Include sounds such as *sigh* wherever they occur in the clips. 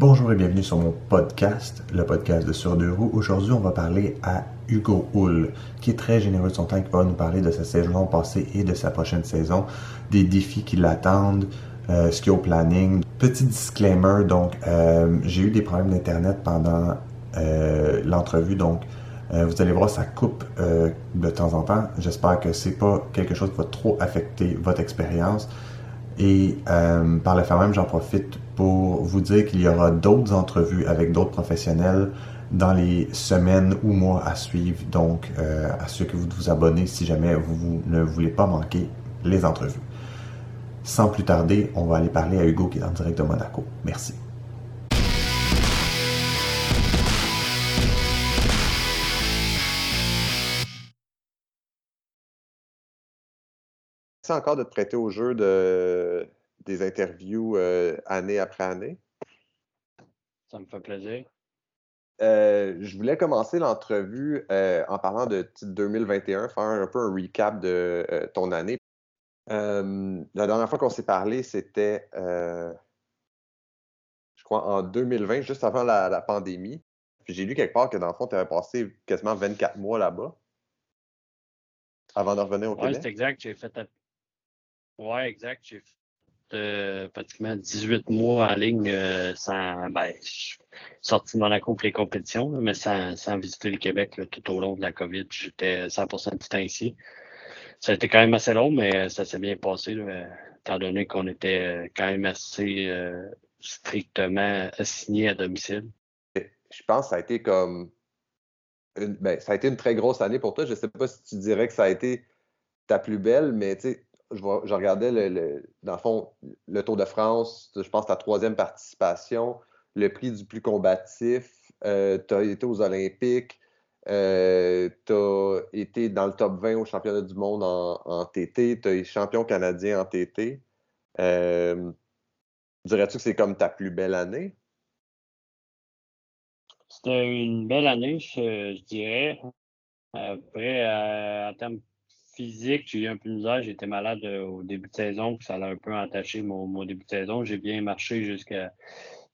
Bonjour et bienvenue sur mon podcast, le podcast de Sur deux roues. Aujourd'hui, on va parler à Hugo Hull, qui est très généreux de son temps, qui va nous parler de sa saison passée et de sa prochaine saison, des défis qui l'attendent, euh, ce qu'il y a au planning. Petit disclaimer, donc, euh, j'ai eu des problèmes d'Internet pendant euh, l'entrevue, donc vous allez voir, ça coupe de temps en temps. J'espère que c'est pas quelque chose qui va trop affecter votre expérience. Et par le fait même, j'en profite pour vous dire qu'il y aura d'autres entrevues avec d'autres professionnels dans les semaines ou mois à suivre. Donc, euh, à ceux que vous vous abonnez si jamais vous, ne voulez pas manquer les entrevues. Sans plus tarder, on va aller parler à Hugo qui est en direct de Monaco. Merci. Merci encore de te prêter au jeu de, des interviews euh, année après année? Ça me fait plaisir. Euh, je voulais commencer l'entrevue euh, en parlant de 2021, faire un peu un recap de ton année. la dernière fois qu'on s'est parlé, c'était, je crois, en 2020, juste avant la, pandémie. Puis j'ai lu quelque part que dans le fond, tu avais passé quasiment 24 mois là-bas avant de revenir au Québec. Oui, c'est exact. J'ai fait. Oui, exact. J'ai pratiquement 18 mois en ligne euh, sans ben, sorti de Monaco pour les compétitions, mais sans, visiter le Québec tout au long de la COVID. J'étais 100% du temps ici. Ça a été quand même assez long, mais ça s'est bien passé, étant donné qu'on était euh, quand même assez euh, strictement assigné à domicile. Je pense que ça a été comme ben, ça a été une très grosse année pour toi. Je ne sais pas si tu dirais que ça a été ta plus belle, mais tu sais, je, regardais, le, dans le fond, le Tour de France, je pense ta troisième participation, le prix du plus combatif, euh, tu as été aux Olympiques, euh, tu as été dans le top 20 au championnat du monde en, TT, tu été champion canadien en TT. Euh, dirais-tu que c'est comme ta plus belle année? C'était une belle année, je, dirais. Après, en termes physique, j'ai eu un peu de misère. J'étais malade euh, au début de saison, ça a un peu entaché mon, début de saison. J'ai bien marché jusqu'à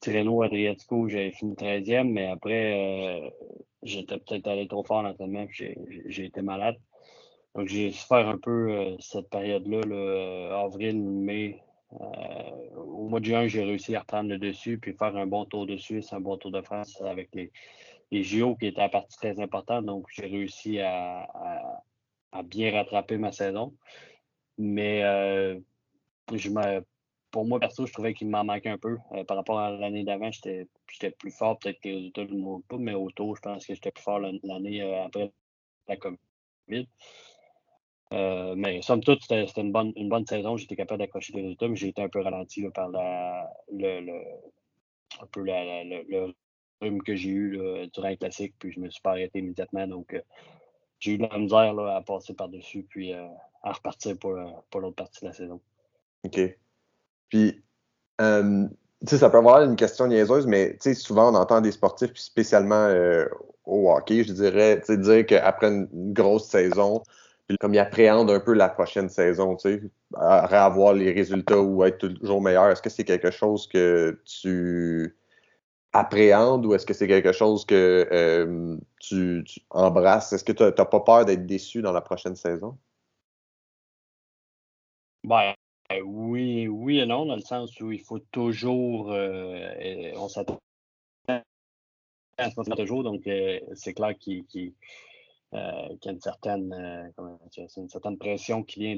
Tirreno Adriatico, j'avais fini 13e, mais après, euh, j'étais peut-être allé trop fort en l'entraînement, j'ai été malade. Donc, j'ai souffert un peu euh, cette période-là, avril, mai. au mois de juin, j'ai réussi à reprendre le dessus, puis faire un bon tour de Suisse, un bon tour de France avec les, les JO qui étaient à partie très importante. Donc, j'ai réussi à bien rattraper ma saison. Mais euh, je pour moi, perso, je trouvais qu'il m'en manquait un peu. Euh, par rapport à l'année d'avant, j'étais plus fort. Peut-être que les résultats ne me pas, mais autour, je pense que j'étais plus fort l'année euh, après la COVID. mais somme toute, c'était une bonne, une bonne saison. J'étais capable d'accrocher des résultats, mais j'ai été un peu ralenti par la, le, le, un peu le, rythme que j'ai eu durant le classique, puis je me suis pas arrêté immédiatement. Donc, j'ai eu de la misère à passer par-dessus, puis euh, à repartir pour, euh, pour l'autre partie de la saison. OK. Puis, euh, tu sais, ça peut avoir une question niaiseuse, mais tu sais, souvent on entend des sportifs, puis spécialement au hockey, je dirais, tu sais, dire qu'après une, grosse saison, comme ils appréhendent un peu la prochaine saison, tu sais, avoir les résultats ou être toujours meilleur, est-ce que c'est quelque chose que tu appréhendes ou est-ce que c'est quelque chose que euh, tu, embrasses? Est-ce que tu n'as pas peur d'être déçu dans la prochaine saison? Ben, oui, oui et non, dans le sens où il faut toujours. Euh, on s'attend toujours, donc euh, c'est clair qu'il y a une certaine, une certaine pression qui vient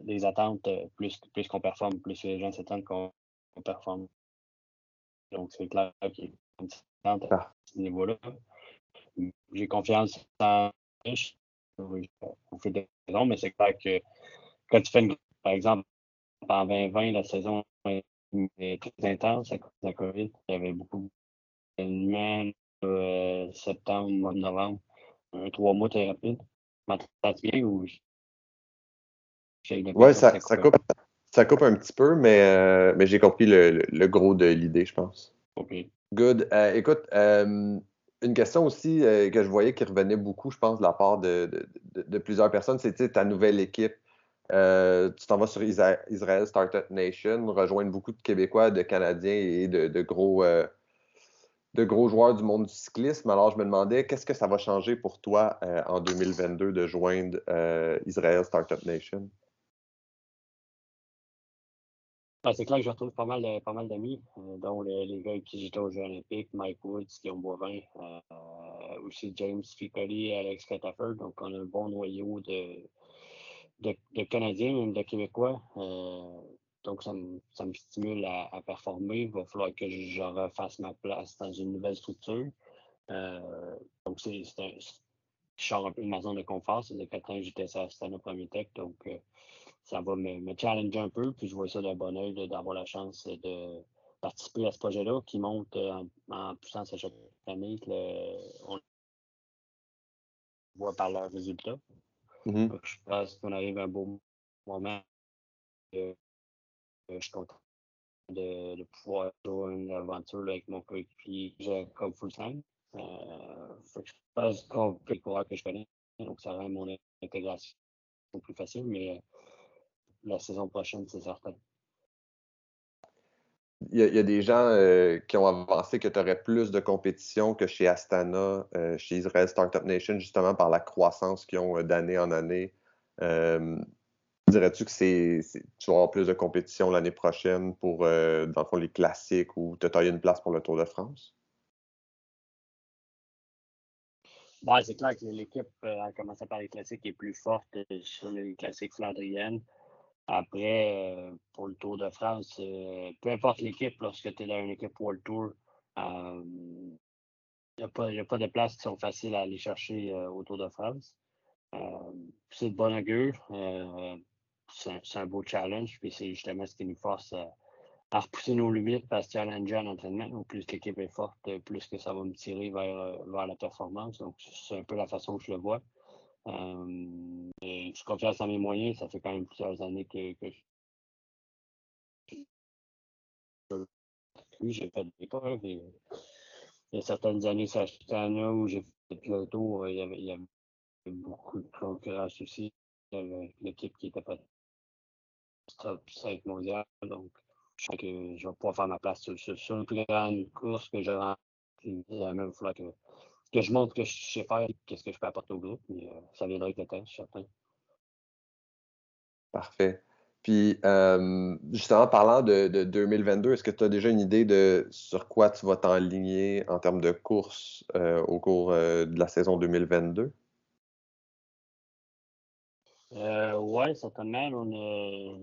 des attentes. Plus, plus qu'on performe, plus les gens s'attendent qu'on performe donc, c'est clair qu'il est content à ce niveau-là. J'ai confiance en on fait des raisons, mais c'est clair que quand tu fais une, par exemple, en 2020, la saison est très intense à cause de la COVID. Il y avait beaucoup d'événements, euh, septembre, mois de novembre. Un trois mois très rapide. M'entends bien ou Oui, ça, ça, coupe, ça coupe un petit peu, mais, euh, mais j'ai compris le, le, gros de l'idée, je pense. OK. Good. Euh, écoute, euh, une question aussi que je voyais qui revenait beaucoup, je pense, de la part de, de, de plusieurs personnes, c'est ta nouvelle équipe. tu t'en vas sur Israel Startup Nation, rejoindre beaucoup de Québécois, de Canadiens et de, gros, de gros joueurs du monde du cyclisme. Alors, je me demandais, qu'est-ce que ça va changer pour toi euh, en 2022 de joindre euh, Israel Startup Nation? Ben, c'est clair que je retrouve pas mal, pas mal d'amis, euh, dont les, gars qui j'étais aux Jeux olympiques, Mike Woods, Guillaume Boivin, aussi James Ficoli, Alex Cataford. Donc, on a un bon noyau de, de, Canadiens, même de Québécois. Donc, ça me, ça me stimule à, performer. Il va falloir que je, refasse ma place dans une nouvelle structure. Euh, donc, c'est un. Je sors un peu de ma zone de confort. C'est de 4 ans que j'étais Premier Tech. Euh, ça va me, me, challenger un peu. Puis, je vois ça d'un bon oeil d'avoir la chance de participer à ce projet-là qui monte en, puissance à chaque année. on voit par leurs résultats. Mm-hmm. je pense qu'on arrive à un beau moment je suis content de, pouvoir jouer une aventure avec mon coéquipier Jacob Fulsheim. Euh, je pense qu'on peut le que je connais, donc ça rend mon intégration plus facile, mais euh, la saison prochaine, c'est certain. Il y, a, des gens euh, qui ont avancé que tu aurais plus de compétition que chez Astana, euh, chez Israel Startup Nation, justement par la croissance qu'ils ont d'année en année. Dirais-tu que c'est, tu vas avoir plus de compétition l'année prochaine pour, euh, dans le fond, les classiques ou te tailler une place pour le Tour de France? Bon, c'est clair que l'équipe, euh, a commencé par les classiques, est plus forte euh, sur les classiques flandriennes. Après, pour le Tour de France, peu importe l'équipe, lorsque tu es dans une équipe World Tour, il n'y a, a, pas de places qui sont faciles à aller chercher au Tour de France. c'est de bon augure c'est un, beau challenge. Puis c'est justement ce qui nous force à, repousser nos limites, à se challenger en entraînement. Plus l'équipe est forte, plus que ça va me tirer vers, euh, vers la performance. Donc, c'est un peu la façon que je le vois. Euh, je suis confiant dans mes moyens. Ça fait quand même plusieurs années que, que j'ai fait des preuves. il y a certaines années, ça où j'ai fait le tour, il y, avait, il y avait beaucoup de concurrence aussi. L'équipe qui n'était pas top 5 mondial. Donc, je sais que je vais pouvoir faire ma place sur, sur, une plus grande course que je rentre. Il va même falloir que, que je montre que je sais faire qu'est-ce que je peux apporter au groupe. Mais euh, ça viendra avec le temps, je suis certain. Parfait. Puis, euh, justement, parlant de, de 2022, est-ce que tu as déjà une idée de sur quoi tu vas t'enligner en termes de course euh, au cours de la saison 2022? Euh, oui, certainement.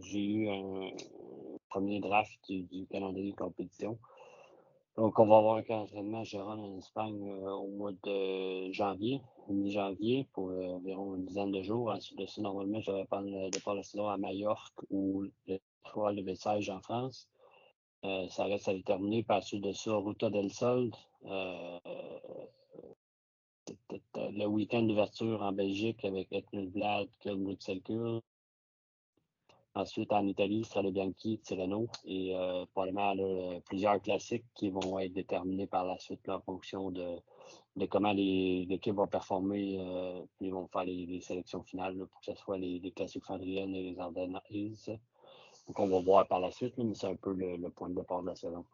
j'ai eu un premier draft du, calendrier de compétition. Donc, on va avoir un entraînement à Gérone en Espagne euh, au mois de janvier, mi-janvier, pour euh, environ une dizaine de jours. Ensuite de ça, normalement, je vais prendre le départ de la saison à Majorque ou le Tour de Bessage en France. ça reste à déterminer. Par suite de ça, Ruta del Sol, le week-end d'ouverture en Belgique avec Etnelblad, Bruxelles Ensuite, en Italie, sera le Bianchi, Tirreno et euh, probablement plusieurs classiques qui vont être déterminés par la suite en fonction de, de comment l'équipe va performer. Euh, puis ils vont faire les, sélections finales pour que ce soit les, classiques flandriennes et les Ardennes. Donc, on va voir par la suite, mais c'est un peu le point de départ de la saison.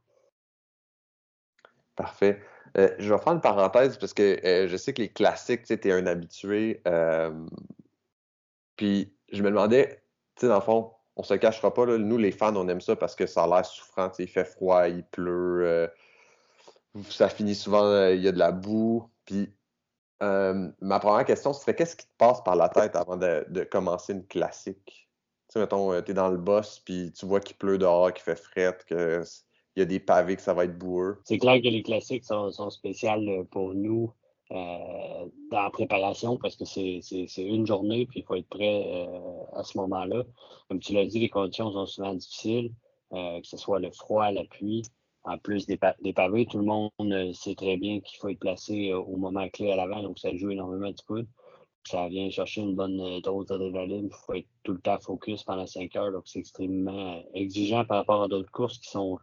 Parfait. Euh, je vais faire une parenthèse parce que je sais que les classiques, tu es un habitué. Puis je me demandais, tu sais, dans le fond, on se cachera pas, nous les fans, on aime ça parce que ça a l'air souffrant, il fait froid, il pleut, ça finit souvent, il y a de la boue. Puis ma première question, c'est qu'est-ce qui te passe par la tête avant de, commencer une classique? Tu sais, mettons, tu es dans le boss, puis tu vois qu'il pleut dehors, qu'il fait fret, que il y a des pavés que ça va être boueux. C'est clair que les classiques sont, sont spéciales pour nous euh, dans la préparation parce que c'est une journée puis il faut être prêt euh, à ce moment-là. Comme tu l'as dit, les conditions sont souvent difficiles, euh, que ce soit le froid, la pluie. En plus des, pavés, tout le monde sait très bien qu'il faut être placé au moment clé à l'avant, donc ça joue énormément du coup. Ça vient chercher une bonne dose d'adrénaline. Il faut être tout le temps focus pendant 5 heures, donc c'est extrêmement exigeant par rapport à d'autres courses qui sont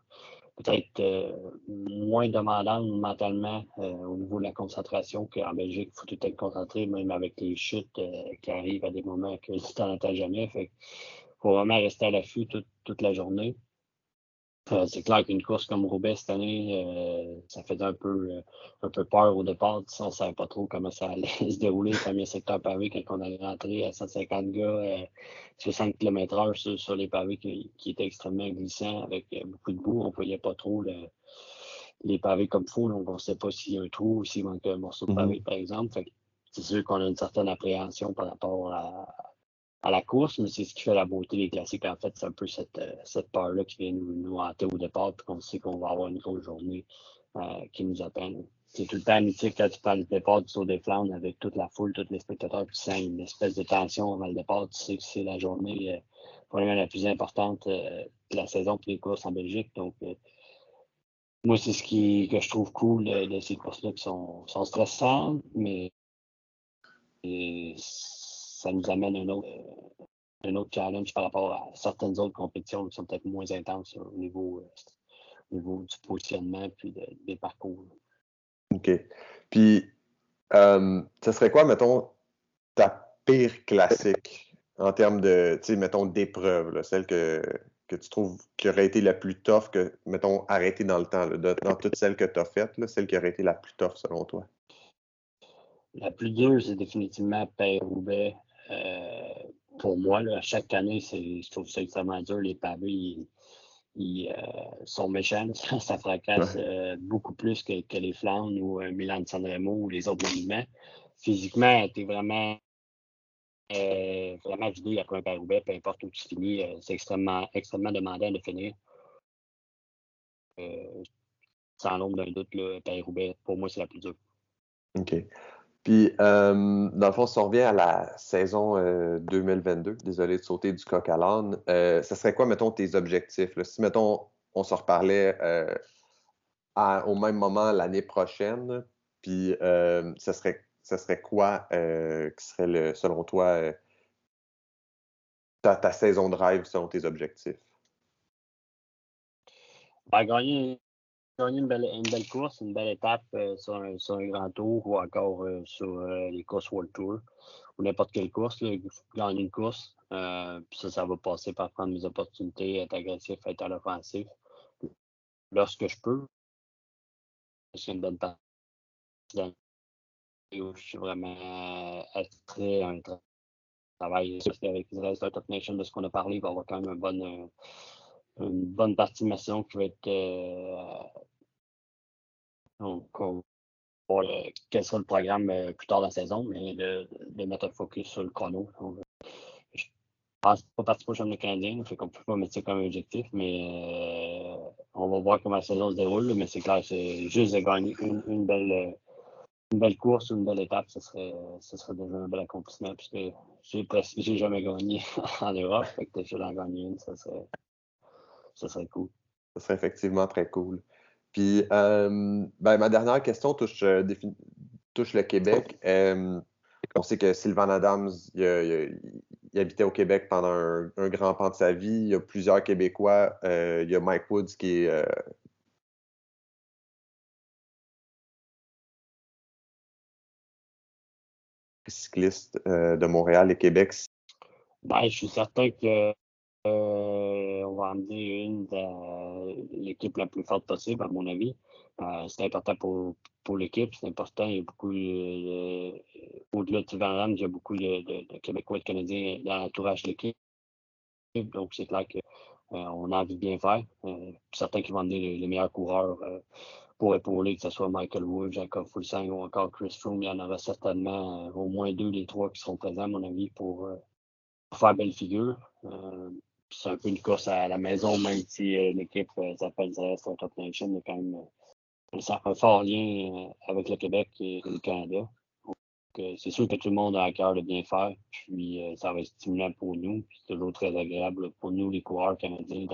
peut-être euh, moins demandant mentalement euh, au niveau de la concentration qu'en Belgique. Il faut tout être concentré, même avec les chutes euh, qui arrivent à des moments que tu n'en entends jamais. Fait faut vraiment rester à l'affût toute la journée. Euh, c'est clair qu'une course comme Roubaix cette année, euh, ça faisait un peu, euh, un peu peur au départ. On ne savait pas trop comment ça allait *laughs* se dérouler, le premier secteur pavé, quand on allait rentrer à 150 gars, 60 km/h sur, sur, les pavés qui, qui, étaient extrêmement glissants avec beaucoup de boue. On ne voyait pas trop les pavés comme il faut, donc on ne sait pas s'il y a un trou ou s'il manque un morceau de mm-hmm. pavé, par exemple. C'est sûr qu'on a une certaine appréhension par rapport à, à la course, mais c'est ce qui fait la beauté des classiques. En fait, c'est un peu cette, euh, cette peur-là qui vient nous, nous hanter au départ, puis qu'on sait qu'on va avoir une grosse journée euh, qui nous appelle. C'est tout le temps mythique quand tu parles du départ du Tour des Flandres avec toute la foule, tous les spectateurs qui sentent une espèce de tension avant le départ. Tu sais que c'est la journée euh, probablement la plus importante de la saison pour les courses en Belgique. Donc, moi, c'est ce qui, que je trouve cool de, ces courses-là qui sont, stressantes, mais ça nous amène un autre, un autre challenge par rapport à certaines autres compétitions qui sont peut-être moins intenses au niveau, euh, niveau du positionnement puis des parcours. OK. Puis, euh, ce serait quoi, mettons, ta pire classique en termes de, tu sais, mettons, d'épreuve, celle que, que tu trouves qui aurait été la plus tough que, mettons, arrêtée dans le temps, dans toutes celles que tu as faites, celle qui aurait été la plus tough selon toi? La plus dure, c'est définitivement Père-Roubaix. Euh, pour moi, là, chaque année, je trouve ça extrêmement dur. Les pavés, ils, euh, sont méchants. *laughs* Ça fracasse euh, beaucoup plus que, les Flandres ou Milan de Sanremo ou les autres monuments. Physiquement, tu es vraiment, vraiment vidé après un Paris-Roubaix, peu importe où tu finis. c'est extrêmement, extrêmement demandant de finir. sans l'ombre d'un doute, Paris-Roubaix, pour moi, c'est la plus dure. OK. Puis, euh, dans le fond, si on revient à la saison 2022, euh, désolé de sauter du coq à l'âne, euh, ça serait quoi, mettons, tes objectifs? Si, mettons, on se reparlait au même moment l'année prochaine, puis ça, serait, ça serait quoi qui serait, le, selon toi, ta, ta, saison de rêve selon tes objectifs? Ben, gagner gagner une belle, course, une belle étape euh, sur, un, grand tour ou encore euh, sur euh, les courses World Tour ou n'importe quelle course, là, gagner une course. puis ça, ça va passer par prendre mes opportunités, être agressif, être à l'offensif. Lorsque je peux, c'est une bonne partie. Je suis vraiment très un travail avec Israel Startup Nation de ce qu'on a parlé, il va avoir quand même un bon une bonne partie de ma saison qui va être euh, donc, on voir quel sera le programme euh, plus tard dans la saison, mais de, mettre un focus sur le chrono. Donc, je pense pas participer au championnat canadien, fait qu'on peut pas mettre ça comme objectif, mais euh, on va voir comment la saison se déroule. Mais c'est clair, c'est juste de gagner une, belle une belle course ou une belle étape, ce serait, ce serait déjà un bel accomplissement puisque j'ai j'ai jamais gagné *laughs* en Europe. Fait que déjà gagner une, ça serait, ça serait cool. Ça serait effectivement très cool. Puis, euh, ben, ma dernière question touche, euh, touche le Québec. Euh, on sait que Sylvain Adams, il, habitait au Québec pendant un, grand pan de sa vie. Il y a plusieurs Québécois. il y a Mike Woods qui est cycliste de Montréal et Québec. Ben, je suis certain que euh, va emmener une de l'équipe la plus forte possible, à mon avis. Euh, c'est important pour, pour l'équipe, c'est important. Il y a beaucoup, euh, au-delà de Sylvain il y a beaucoup de, Québécois et de Canadiens dans l'entourage de l'équipe. Donc, c'est clair qu'on a envie de bien faire. certains qui vont emmener les, meilleurs coureurs pour épauler, que ce soit Michael Wood, Jacob Fulsang ou encore Chris Froome. Il y en aura certainement au moins deux des trois qui seront présents, à mon avis, pour faire belle figure c'est un peu une course à la maison, même si euh, l'équipe euh, s'appelle Startup Nation, il y a quand même euh, un fort lien avec le Québec et le Canada. c'est sûr que tout le monde a à cœur de bien faire, puis ça va être stimulant pour nous, c'est toujours très agréable pour nous, les coureurs canadiens,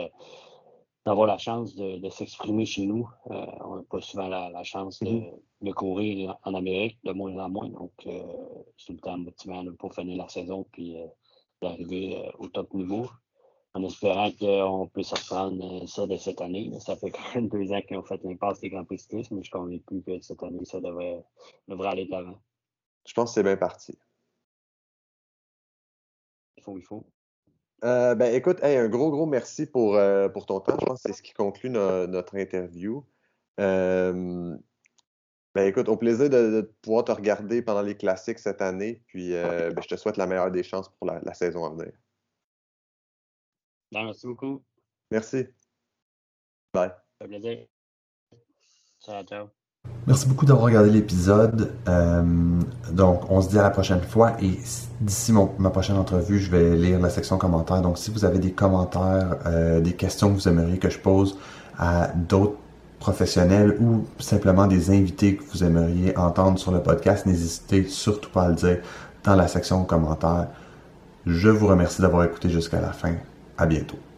d'avoir la chance de, s'exprimer chez nous. on n'a pas souvent la, chance mm-hmm. de, courir en Amérique, de moins en moins, donc c'est tout le temps motivant pour finir la saison, puis d'arriver au top niveau en espérant qu'on puisse reprendre euh, ça de cette année. Ça fait quand même deux ans qu'ils ont fait l'impasse des Grands Prix mais je suis convaincu que cette année, ça devrait, devrait aller de l'avant. Je pense que c'est bien parti. Il faut, il faut. Euh, ben, écoute, un gros, gros merci pour, euh, pour ton temps. Je pense que c'est ce qui conclut notre interview. Euh, ben, écoute, au plaisir de, pouvoir te regarder pendant les classiques cette année. Puis ben, je te souhaite la meilleure des chances pour la, saison à venir. Ben, merci beaucoup. Merci. Bye. Un plaisir. Ciao, ciao. Merci beaucoup d'avoir regardé l'épisode. Euh, donc, on se dit à la prochaine fois. Et d'ici ma prochaine entrevue, je vais lire la section commentaires. Donc, si vous avez des commentaires, euh, des questions que vous aimeriez que je pose à d'autres professionnels ou simplement des invités que vous aimeriez entendre sur le podcast, n'hésitez surtout pas à le dire dans la section commentaires. Je vous remercie d'avoir écouté jusqu'à la fin. À bientôt.